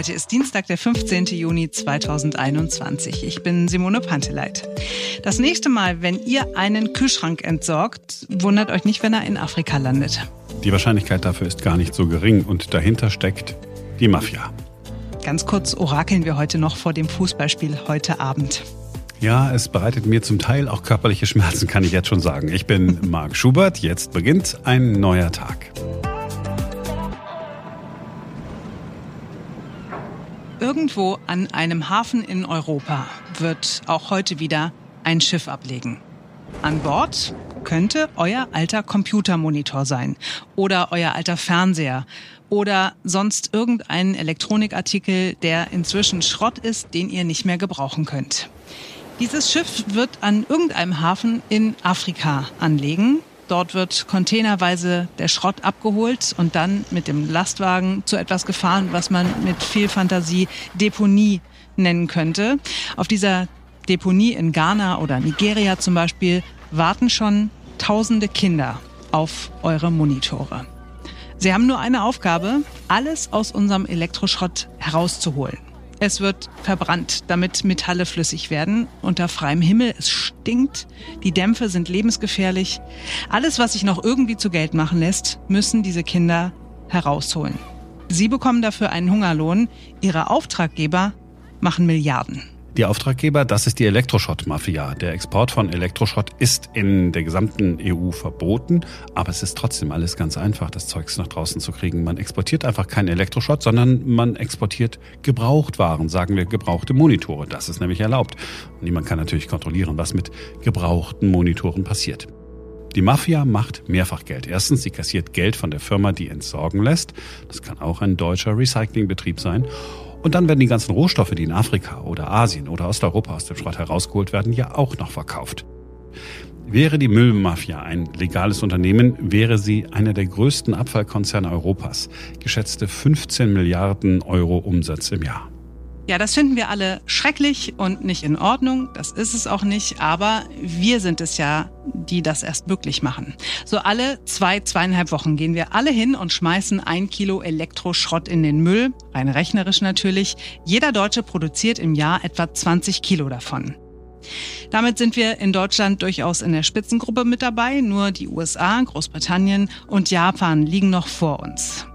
Heute ist Dienstag, der 15. Juni 2021. Ich bin Simone Panteleit. Das nächste Mal, wenn ihr einen Kühlschrank entsorgt, wundert euch nicht, wenn er in Afrika landet. Die Wahrscheinlichkeit dafür ist gar nicht so gering und dahinter steckt die Mafia. Ganz kurz orakeln wir heute noch vor dem Fußballspiel heute Abend. Ja, es bereitet mir zum Teil auch körperliche Schmerzen, kann ich jetzt schon sagen. Ich bin Marc Schubert. Jetzt beginnt ein neuer Tag. Irgendwo an einem Hafen in Europa wird auch heute wieder ein Schiff ablegen. An Bord könnte euer alter Computermonitor sein oder euer alter Fernseher oder sonst irgendein Elektronikartikel, der inzwischen Schrott ist, den ihr nicht mehr gebrauchen könnt. Dieses Schiff wird an irgendeinem Hafen in Afrika anlegen Dort wird containerweise der Schrott abgeholt und dann mit dem Lastwagen zu etwas gefahren, was man mit viel Fantasie Deponie nennen könnte. Auf dieser Deponie in Ghana oder Nigeria zum Beispiel warten schon tausende Kinder auf eure Monitore. Sie haben nur eine Aufgabe, alles aus unserem Elektroschrott herauszuholen. Es wird verbrannt, damit Metalle flüssig werden. Unter freiem Himmel, es stinkt, die Dämpfe sind lebensgefährlich. Alles, was sich noch irgendwie zu Geld machen lässt, müssen diese Kinder herausholen. Sie bekommen dafür einen Hungerlohn, ihre Auftraggeber machen Milliarden. Die Auftraggeber, das ist die Elektroschrott-Mafia. Der Export von Elektroschrott ist in der gesamten EU verboten, aber es ist trotzdem alles ganz einfach, das Zeugs nach draußen zu kriegen. Man exportiert einfach keinen Elektroschrott, sondern man exportiert Gebrauchtwaren, sagen wir gebrauchte Monitore. Das ist nämlich erlaubt. Und niemand kann natürlich kontrollieren, was mit gebrauchten Monitoren passiert. Die Mafia macht mehrfach Geld. Erstens, sie kassiert Geld von der Firma, die entsorgen lässt. Das kann auch ein deutscher Recyclingbetrieb sein. Und dann werden die ganzen Rohstoffe, die in Afrika oder Asien oder Osteuropa aus dem Schrott herausgeholt werden, ja auch noch verkauft. Wäre die Müllmafia ein legales Unternehmen, wäre sie einer der größten Abfallkonzerne Europas. Geschätzte 15 Milliarden Euro Umsatz im Jahr. Ja, das finden wir alle schrecklich und nicht in Ordnung. Das ist es auch nicht. Aber wir sind es ja, die das erst möglich machen. So alle zwei, zweieinhalb Wochen gehen wir alle hin und schmeißen ein Kilo Elektroschrott in den Müll. Rein rechnerisch natürlich. Jeder Deutsche produziert im Jahr etwa 20 Kilo davon. Damit sind wir in Deutschland durchaus in der Spitzengruppe mit dabei. Nur die USA, Großbritannien und Japan liegen noch vor uns.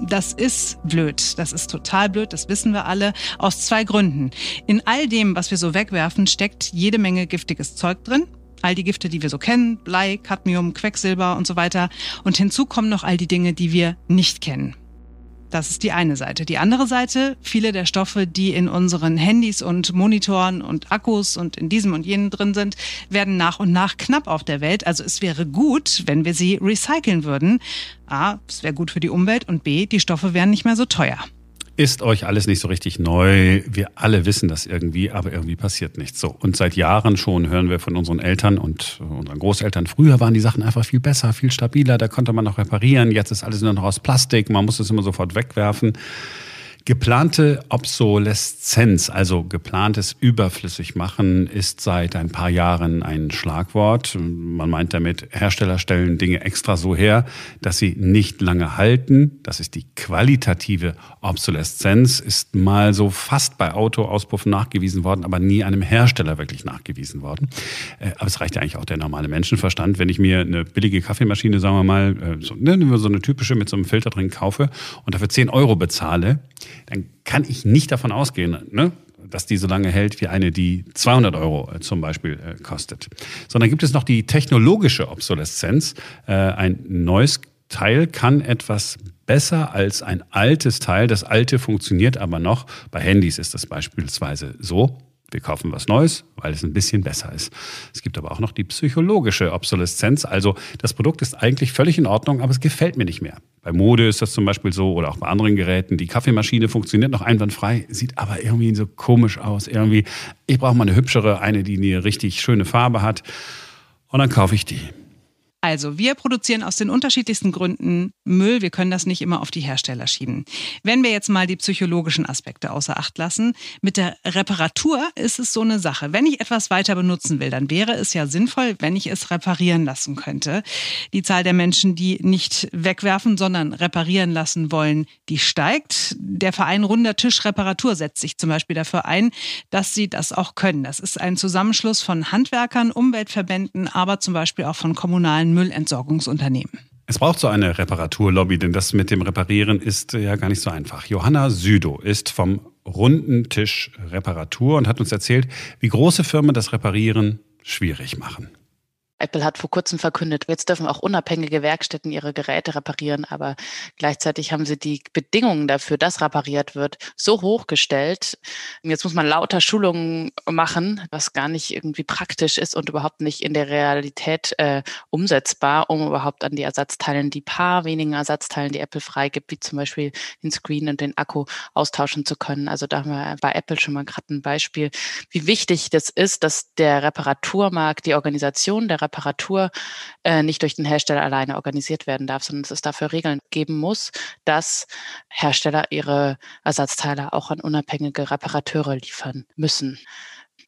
Das ist blöd. Das ist total blöd. Das wissen wir alle. Aus zwei Gründen. In all dem, was wir so wegwerfen, steckt jede Menge giftiges Zeug drin. All die Gifte, die wir so kennen. Blei, Cadmium, Quecksilber und so weiter. Und hinzu kommen noch all die Dinge, die wir nicht kennen. Das ist die eine Seite. Die andere Seite, viele der Stoffe, die in unseren Handys und Monitoren und Akkus und in diesem und jenen drin sind, werden nach und nach knapp auf der Welt. Also es wäre gut, wenn wir sie recyceln würden. A, es wäre gut für die Umwelt und B, die Stoffe wären nicht mehr so teuer. Ist euch alles nicht so richtig neu? Wir alle wissen das irgendwie, aber irgendwie passiert nichts. So. Und seit Jahren schon hören wir von unseren Eltern und unseren Großeltern, früher waren die Sachen einfach viel besser, viel stabiler, da konnte man noch reparieren. Jetzt ist alles nur noch aus Plastik, man muss es immer sofort wegwerfen. Geplante Obsoleszenz, also geplantes Überflüssigmachen, ist seit ein paar Jahren ein Schlagwort. Man meint damit, Hersteller stellen Dinge extra so her, dass sie nicht lange halten. Das ist die qualitative Obsoleszenz, ist mal so fast bei Autoauspuffen nachgewiesen worden, aber nie einem Hersteller wirklich nachgewiesen worden. Äh, aber es reicht ja eigentlich auch der normale Menschenverstand. Wenn ich mir eine billige Kaffeemaschine, sagen wir mal, äh, so, so eine typische mit so einem Filter drin kaufe und dafür 10 Euro bezahle, dann kann ich nicht davon ausgehen, ne, dass die so lange hält wie eine, die 200 Euro äh, zum Beispiel äh, kostet. Sondern gibt es noch die technologische Obsoleszenz. Äh, ein neues Teil kann etwas besser als ein altes Teil. Das alte funktioniert aber noch. Bei Handys ist das beispielsweise so. Wir kaufen was Neues, weil es ein bisschen besser ist. Es gibt aber auch noch die psychologische Obsoleszenz. Also das Produkt ist eigentlich völlig in Ordnung, aber es gefällt mir nicht mehr. Bei Mode ist das zum Beispiel so oder auch bei anderen Geräten. Die Kaffeemaschine funktioniert noch einwandfrei, sieht aber irgendwie so komisch aus. Irgendwie, ich brauche mal eine hübschere, eine, die eine richtig schöne Farbe hat. Und dann kaufe ich die. Also, wir produzieren aus den unterschiedlichsten Gründen Müll. Wir können das nicht immer auf die Hersteller schieben. Wenn wir jetzt mal die psychologischen Aspekte außer Acht lassen, mit der Reparatur ist es so eine Sache. Wenn ich etwas weiter benutzen will, dann wäre es ja sinnvoll, wenn ich es reparieren lassen könnte. Die Zahl der Menschen, die nicht wegwerfen, sondern reparieren lassen wollen, die steigt. Der Verein Runder Tisch Reparatur setzt sich zum Beispiel dafür ein, dass sie das auch können. Das ist ein Zusammenschluss von Handwerkern, Umweltverbänden, aber zum Beispiel auch von kommunalen Müllentsorgungsunternehmen. Es braucht so eine Reparaturlobby, denn das mit dem Reparieren ist ja gar nicht so einfach. Johanna Südow ist vom runden Tisch Reparatur und hat uns erzählt, wie große Firmen das Reparieren schwierig machen. Apple hat vor kurzem verkündet, jetzt dürfen auch unabhängige Werkstätten ihre Geräte reparieren, aber gleichzeitig haben sie die Bedingungen dafür, dass repariert wird, so hochgestellt. Jetzt muss man lauter Schulungen machen, was gar nicht irgendwie praktisch ist und überhaupt nicht in der Realität äh, umsetzbar, um überhaupt an die Ersatzteilen, die paar wenigen Ersatzteilen, die Apple freigibt, wie zum Beispiel den Screen und den Akku austauschen zu können. Also da haben wir bei Apple schon mal gerade ein Beispiel, wie wichtig das ist, dass der Reparaturmarkt, die Organisation der Reparatur äh, nicht durch den Hersteller alleine organisiert werden darf, sondern dass es dafür Regeln geben muss, dass Hersteller ihre Ersatzteile auch an unabhängige Reparateure liefern müssen.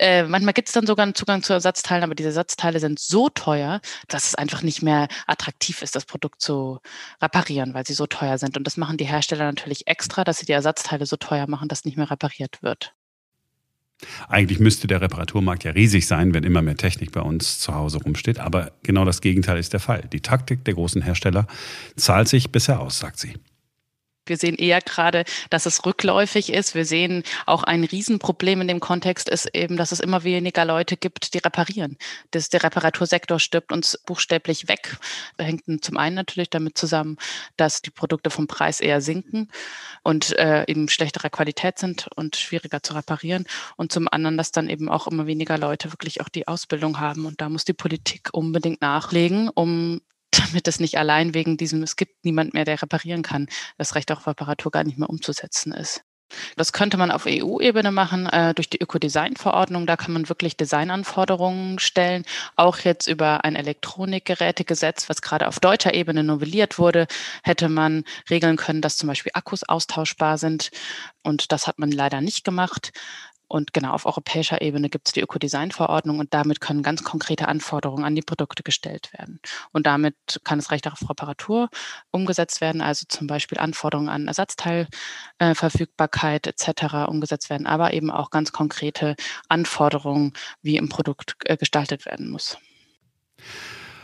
Äh, manchmal gibt es dann sogar einen Zugang zu Ersatzteilen, aber diese Ersatzteile sind so teuer, dass es einfach nicht mehr attraktiv ist, das Produkt zu reparieren, weil sie so teuer sind. Und das machen die Hersteller natürlich extra, dass sie die Ersatzteile so teuer machen, dass nicht mehr repariert wird. Eigentlich müsste der Reparaturmarkt ja riesig sein, wenn immer mehr Technik bei uns zu Hause rumsteht. Aber genau das Gegenteil ist der Fall. Die Taktik der großen Hersteller zahlt sich bisher aus, sagt sie. Wir sehen eher gerade, dass es rückläufig ist. Wir sehen auch ein Riesenproblem in dem Kontext ist eben, dass es immer weniger Leute gibt, die reparieren. Das, der Reparatursektor stirbt uns buchstäblich weg. Hängt zum einen natürlich damit zusammen, dass die Produkte vom Preis eher sinken und äh, eben schlechterer Qualität sind und schwieriger zu reparieren. Und zum anderen, dass dann eben auch immer weniger Leute wirklich auch die Ausbildung haben. Und da muss die Politik unbedingt nachlegen, um damit es nicht allein wegen diesem, es gibt niemand mehr, der reparieren kann, das Recht auf Reparatur gar nicht mehr umzusetzen ist. Das könnte man auf EU-Ebene machen äh, durch die Ökodesign-Verordnung. Da kann man wirklich Designanforderungen stellen. Auch jetzt über ein Elektronikgerätegesetz, was gerade auf deutscher Ebene novelliert wurde, hätte man regeln können, dass zum Beispiel Akkus austauschbar sind. Und das hat man leider nicht gemacht. Und genau auf europäischer Ebene gibt es die Ökodesign-Verordnung und damit können ganz konkrete Anforderungen an die Produkte gestellt werden. Und damit kann das Recht auf Reparatur umgesetzt werden, also zum Beispiel Anforderungen an Ersatzteilverfügbarkeit äh, etc. umgesetzt werden, aber eben auch ganz konkrete Anforderungen, wie im Produkt äh, gestaltet werden muss.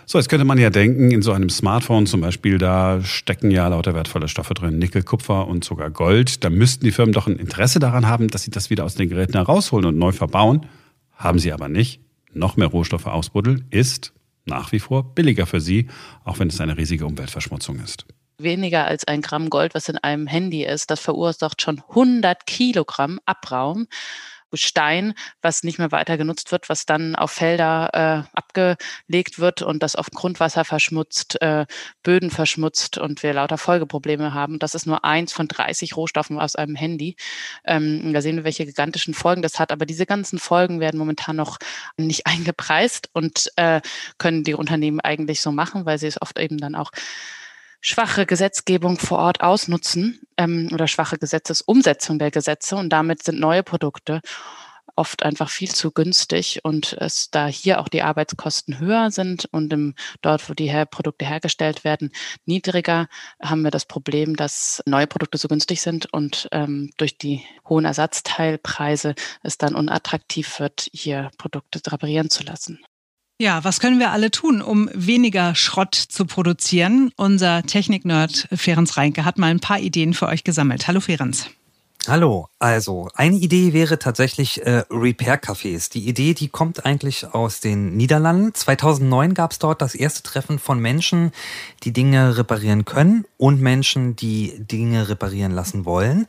So, jetzt könnte man ja denken, in so einem Smartphone zum Beispiel, da stecken ja lauter wertvolle Stoffe drin, Nickel, Kupfer und sogar Gold. Da müssten die Firmen doch ein Interesse daran haben, dass sie das wieder aus den Geräten herausholen und neu verbauen. Haben sie aber nicht. Noch mehr Rohstoffe ausbuddeln ist nach wie vor billiger für sie, auch wenn es eine riesige Umweltverschmutzung ist weniger als ein Gramm Gold, was in einem Handy ist, das verursacht schon 100 Kilogramm Abraum. Stein, was nicht mehr weiter genutzt wird, was dann auf Felder äh, abgelegt wird und das oft Grundwasser verschmutzt, äh, Böden verschmutzt und wir lauter Folgeprobleme haben. Das ist nur eins von 30 Rohstoffen aus einem Handy. Ähm, da sehen wir, welche gigantischen Folgen das hat. Aber diese ganzen Folgen werden momentan noch nicht eingepreist und äh, können die Unternehmen eigentlich so machen, weil sie es oft eben dann auch schwache Gesetzgebung vor Ort ausnutzen ähm, oder schwache Gesetzesumsetzung der Gesetze und damit sind neue Produkte oft einfach viel zu günstig und es da hier auch die Arbeitskosten höher sind und im, dort, wo die her Produkte hergestellt werden, niedriger, haben wir das Problem, dass neue Produkte so günstig sind und ähm, durch die hohen Ersatzteilpreise es dann unattraktiv wird, hier Produkte reparieren zu lassen. Ja, was können wir alle tun, um weniger Schrott zu produzieren? Unser Technik-Nerd Ferenc Reinke hat mal ein paar Ideen für euch gesammelt. Hallo Ferenc. Hallo, also eine Idee wäre tatsächlich äh, Repair-Cafés. Die Idee, die kommt eigentlich aus den Niederlanden. 2009 gab es dort das erste Treffen von Menschen, die Dinge reparieren können und Menschen, die Dinge reparieren lassen wollen.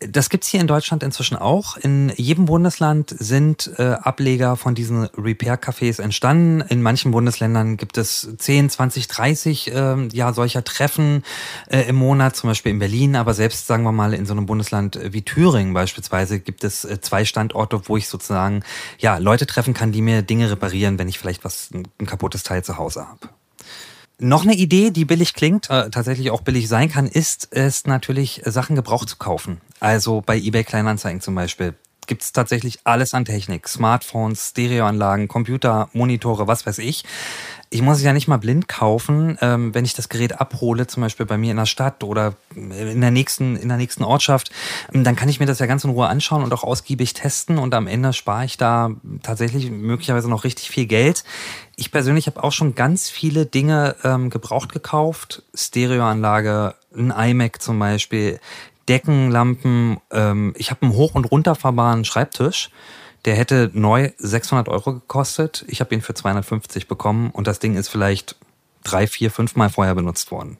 Das gibt's hier in Deutschland inzwischen auch. In jedem Bundesland sind äh, Ableger von diesen Repair-Cafés entstanden. In manchen Bundesländern gibt es 10, 20, 30 äh, ja, solcher Treffen äh, im Monat, zum Beispiel in Berlin. Aber selbst, sagen wir mal, in so einem Bundesland wie Thüringen beispielsweise gibt es äh, zwei Standorte, wo ich sozusagen ja, Leute treffen kann, die mir Dinge reparieren, wenn ich vielleicht was ein kaputtes Teil zu Hause habe. Noch eine Idee, die billig klingt, äh, tatsächlich auch billig sein kann, ist es natürlich, Sachen gebraucht zu kaufen. Also bei eBay Kleinanzeigen zum Beispiel gibt es tatsächlich alles an Technik. Smartphones, Stereoanlagen, Computer, Monitore, was weiß ich. Ich muss es ja nicht mal blind kaufen, ähm, wenn ich das Gerät abhole, zum Beispiel bei mir in der Stadt oder in der nächsten, in der nächsten Ortschaft, ähm, dann kann ich mir das ja ganz in Ruhe anschauen und auch ausgiebig testen und am Ende spare ich da tatsächlich möglicherweise noch richtig viel Geld. Ich persönlich habe auch schon ganz viele Dinge ähm, gebraucht gekauft. Stereoanlage, ein iMac zum Beispiel, Deckenlampen. Ähm, ich habe einen hoch- und runterfahrbaren Schreibtisch. Der hätte neu 600 Euro gekostet. Ich habe ihn für 250 bekommen und das Ding ist vielleicht drei, vier, fünf Mal vorher benutzt worden.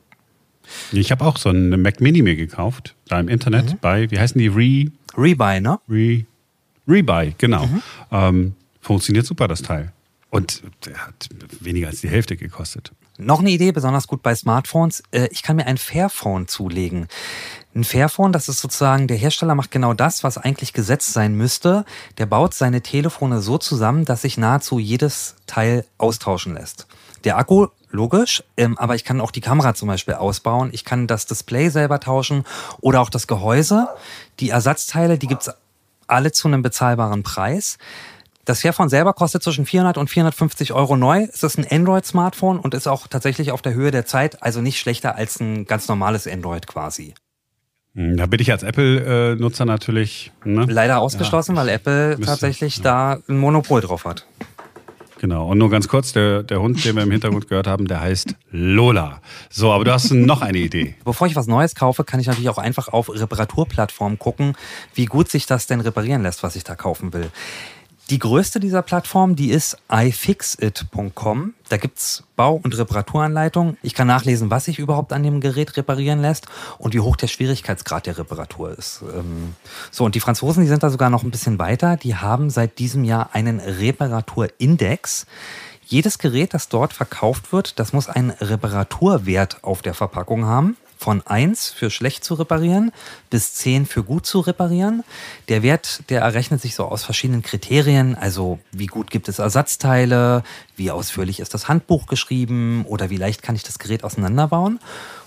Ich habe auch so einen Mac Mini mir gekauft, da im Internet mhm. bei, wie heißen die? Re... Rebuy, ne? Re... Rebuy, genau. Mhm. Ähm, funktioniert super, das Teil. Und der hat weniger als die Hälfte gekostet. Noch eine Idee, besonders gut bei Smartphones. Äh, ich kann mir ein Fairphone zulegen. Ein Fairphone, das ist sozusagen, der Hersteller macht genau das, was eigentlich gesetzt sein müsste. Der baut seine Telefone so zusammen, dass sich nahezu jedes Teil austauschen lässt. Der Akku, logisch, ähm, aber ich kann auch die Kamera zum Beispiel ausbauen. Ich kann das Display selber tauschen oder auch das Gehäuse. Die Ersatzteile, die gibt's alle zu einem bezahlbaren Preis. Das Fairphone selber kostet zwischen 400 und 450 Euro neu. Es ist ein Android-Smartphone und ist auch tatsächlich auf der Höhe der Zeit, also nicht schlechter als ein ganz normales Android quasi. Hm, da bin ich als Apple-Nutzer natürlich ne? leider ausgeschlossen, ja, weil Apple müsste, tatsächlich ja. da ein Monopol drauf hat. Genau. Und nur ganz kurz, der, der Hund, den wir im Hintergrund gehört haben, der heißt Lola. So, aber du hast noch eine Idee. Bevor ich was Neues kaufe, kann ich natürlich auch einfach auf Reparaturplattformen gucken, wie gut sich das denn reparieren lässt, was ich da kaufen will. Die größte dieser Plattformen, die ist ifixit.com. Da gibt's Bau- und Reparaturanleitungen. Ich kann nachlesen, was sich überhaupt an dem Gerät reparieren lässt und wie hoch der Schwierigkeitsgrad der Reparatur ist. Ähm, so, und die Franzosen, die sind da sogar noch ein bisschen weiter. Die haben seit diesem Jahr einen Reparaturindex. Jedes Gerät, das dort verkauft wird, das muss einen Reparaturwert auf der Verpackung haben von 1 für schlecht zu reparieren bis 10 für gut zu reparieren. Der Wert, der errechnet sich so aus verschiedenen Kriterien, also wie gut gibt es Ersatzteile, wie ausführlich ist das Handbuch geschrieben oder wie leicht kann ich das Gerät auseinanderbauen.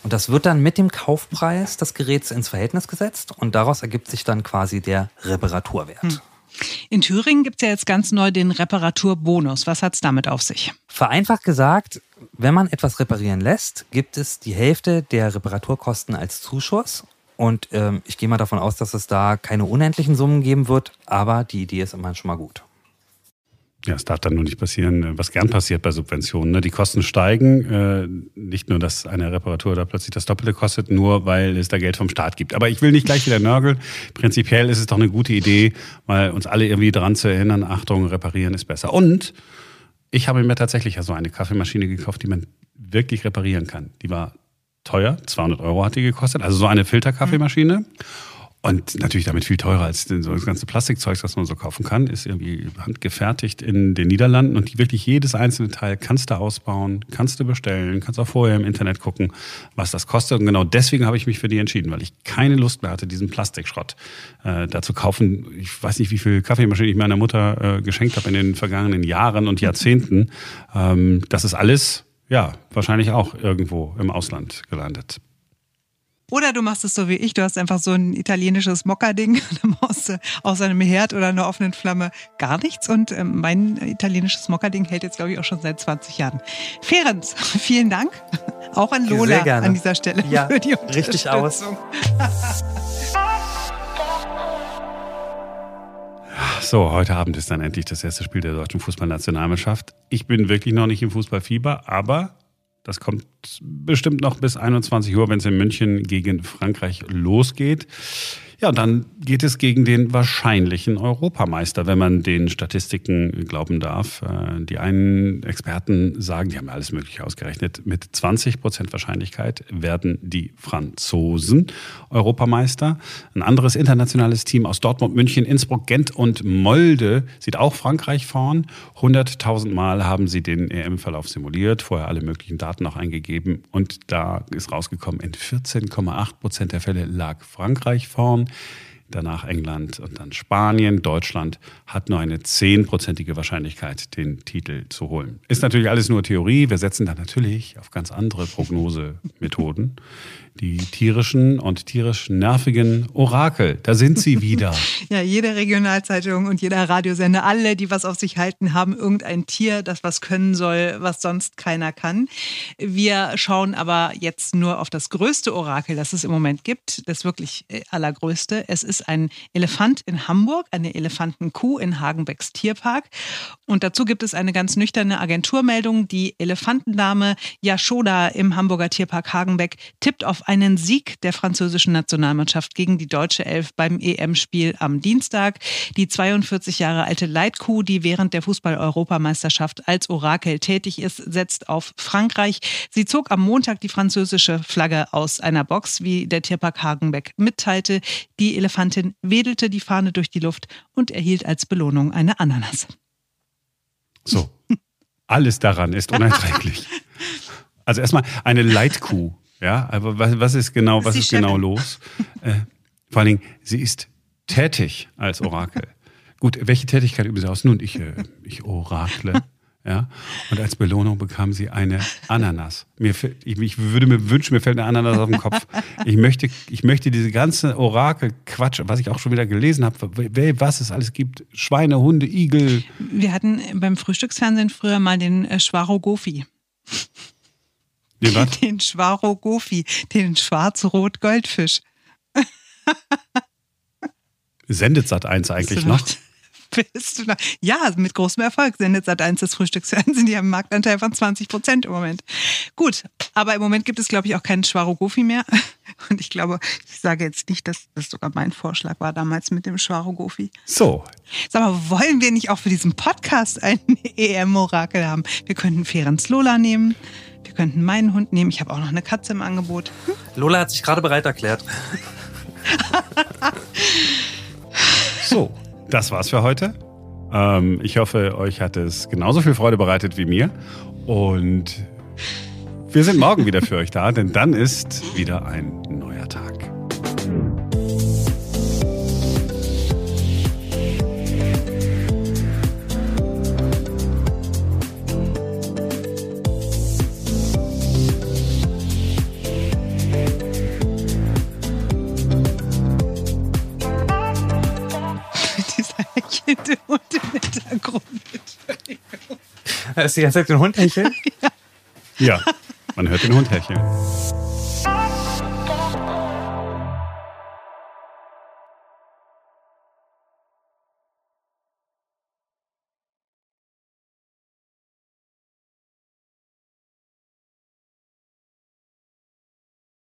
Und das wird dann mit dem Kaufpreis des Geräts ins Verhältnis gesetzt und daraus ergibt sich dann quasi der Reparaturwert. Hm. In Thüringen gibt es ja jetzt ganz neu den Reparaturbonus. Was hat es damit auf sich? Vereinfacht gesagt, wenn man etwas reparieren lässt, gibt es die Hälfte der Reparaturkosten als Zuschuss. Und ähm, ich gehe mal davon aus, dass es da keine unendlichen Summen geben wird, aber die Idee ist immerhin schon mal gut. Ja, es darf dann nur nicht passieren, was gern passiert bei Subventionen. Ne? Die Kosten steigen, äh, nicht nur, dass eine Reparatur da plötzlich das Doppelte kostet, nur weil es da Geld vom Staat gibt. Aber ich will nicht gleich wieder nörgeln. Prinzipiell ist es doch eine gute Idee, mal uns alle irgendwie dran zu erinnern, Achtung, reparieren ist besser. Und ich habe mir tatsächlich so eine Kaffeemaschine gekauft, die man wirklich reparieren kann. Die war teuer, 200 Euro hat die gekostet, also so eine Filterkaffeemaschine. Mhm. Und natürlich damit viel teurer als so das ganze Plastikzeug, das man so kaufen kann, ist irgendwie handgefertigt in den Niederlanden und wirklich jedes einzelne Teil kannst du ausbauen, kannst du bestellen, kannst auch vorher im Internet gucken, was das kostet. Und genau deswegen habe ich mich für die entschieden, weil ich keine Lust mehr hatte, diesen Plastikschrott äh, da zu kaufen. Ich weiß nicht, wie viel Kaffeemaschinen ich meiner Mutter äh, geschenkt habe in den vergangenen Jahren und Jahrzehnten. Ähm, das ist alles, ja, wahrscheinlich auch irgendwo im Ausland gelandet. Oder du machst es so wie ich, du hast einfach so ein italienisches Mockerding, dann machst du aus einem Herd oder einer offenen Flamme gar nichts. Und ähm, mein italienisches Mockerding hält jetzt, glaube ich, auch schon seit 20 Jahren. Ferenc, vielen Dank. Auch an Lola an dieser Stelle ja, für die Richtig aus. So, heute Abend ist dann endlich das erste Spiel der deutschen Fußballnationalmannschaft. Ich bin wirklich noch nicht im Fußballfieber, aber das kommt bestimmt noch bis 21 Uhr, wenn es in München gegen Frankreich losgeht. Ja, dann geht es gegen den wahrscheinlichen Europameister, wenn man den Statistiken glauben darf. Äh, die einen Experten sagen, die haben alles Mögliche ausgerechnet, mit 20 Prozent Wahrscheinlichkeit werden die Franzosen Europameister. Ein anderes internationales Team aus Dortmund, München, Innsbruck, Gent und Molde sieht auch Frankreich vorn. 100.000 Mal haben sie den EM-Verlauf simuliert, vorher alle möglichen Daten auch eingegeben und da ist rausgekommen, in 14,8 Prozent der Fälle lag Frankreich vorn. Danach England und dann Spanien. Deutschland hat nur eine zehnprozentige Wahrscheinlichkeit, den Titel zu holen. Ist natürlich alles nur Theorie. Wir setzen da natürlich auf ganz andere Prognosemethoden. Die tierischen und tierisch nervigen Orakel, da sind sie wieder. ja, jede Regionalzeitung und jeder Radiosender, alle, die was auf sich halten, haben irgendein Tier, das was können soll, was sonst keiner kann. Wir schauen aber jetzt nur auf das größte Orakel, das es im Moment gibt, das wirklich äh, allergrößte. Es ist ein Elefant in Hamburg, eine Elefantenkuh in Hagenbecks Tierpark. Und dazu gibt es eine ganz nüchterne Agenturmeldung. Die Elefantendame Yashoda im Hamburger Tierpark Hagenbeck tippt auf einen Sieg der französischen Nationalmannschaft gegen die deutsche Elf beim EM-Spiel am Dienstag. Die 42 Jahre alte Leitkuh, die während der Fußball-Europameisterschaft als Orakel tätig ist, setzt auf Frankreich. Sie zog am Montag die französische Flagge aus einer Box, wie der Tierpark Hagenbeck mitteilte. Die Elefantin wedelte die Fahne durch die Luft und erhielt als Belohnung eine Ananas. So, alles daran ist unerträglich. Also erstmal eine Leitkuh. Ja, aber was, was ist genau, was ist, ist genau los? Äh, vor allen Dingen, sie ist tätig als Orakel. Gut, welche Tätigkeit üben sie aus? Nun, ich, äh, ich orakle. Ja, und als Belohnung bekam sie eine Ananas. Mir, ich, ich würde mir wünschen, mir fällt eine Ananas auf den Kopf. Ich möchte, ich möchte diese ganze Orakel-Quatsch, was ich auch schon wieder gelesen habe, was es alles gibt, Schweine, Hunde, Igel. Wir hatten beim Frühstücksfernsehen früher mal den äh, Schwarogofi. Den was? Den Schwarogofi, den schwarz-rot-Goldfisch. Sendet Sat 1 eigentlich noch? Bist? Ja, mit großem Erfolg sendet Sat 1 das Frühstücksfernsehen. Die haben einen Marktanteil von 20 Prozent im Moment. Gut, aber im Moment gibt es, glaube ich, auch keinen Schwarogofi mehr. Und ich glaube, ich sage jetzt nicht, dass das sogar mein Vorschlag war damals mit dem Schwarogofi. So. Sag mal, wollen wir nicht auch für diesen Podcast einen EM-Orakel haben? Wir könnten Ferenc Lola nehmen. Wir könnten meinen Hund nehmen. Ich habe auch noch eine Katze im Angebot. Lola hat sich gerade bereit erklärt. so, das war's für heute. Ähm, ich hoffe, euch hat es genauso viel Freude bereitet wie mir. Und wir sind morgen wieder für euch da, denn dann ist wieder ein hechelnde Hund im Hintergrund. Ist die ganze Zeit den Hund hecheln? Ja. ja, man hört den Hund hecheln.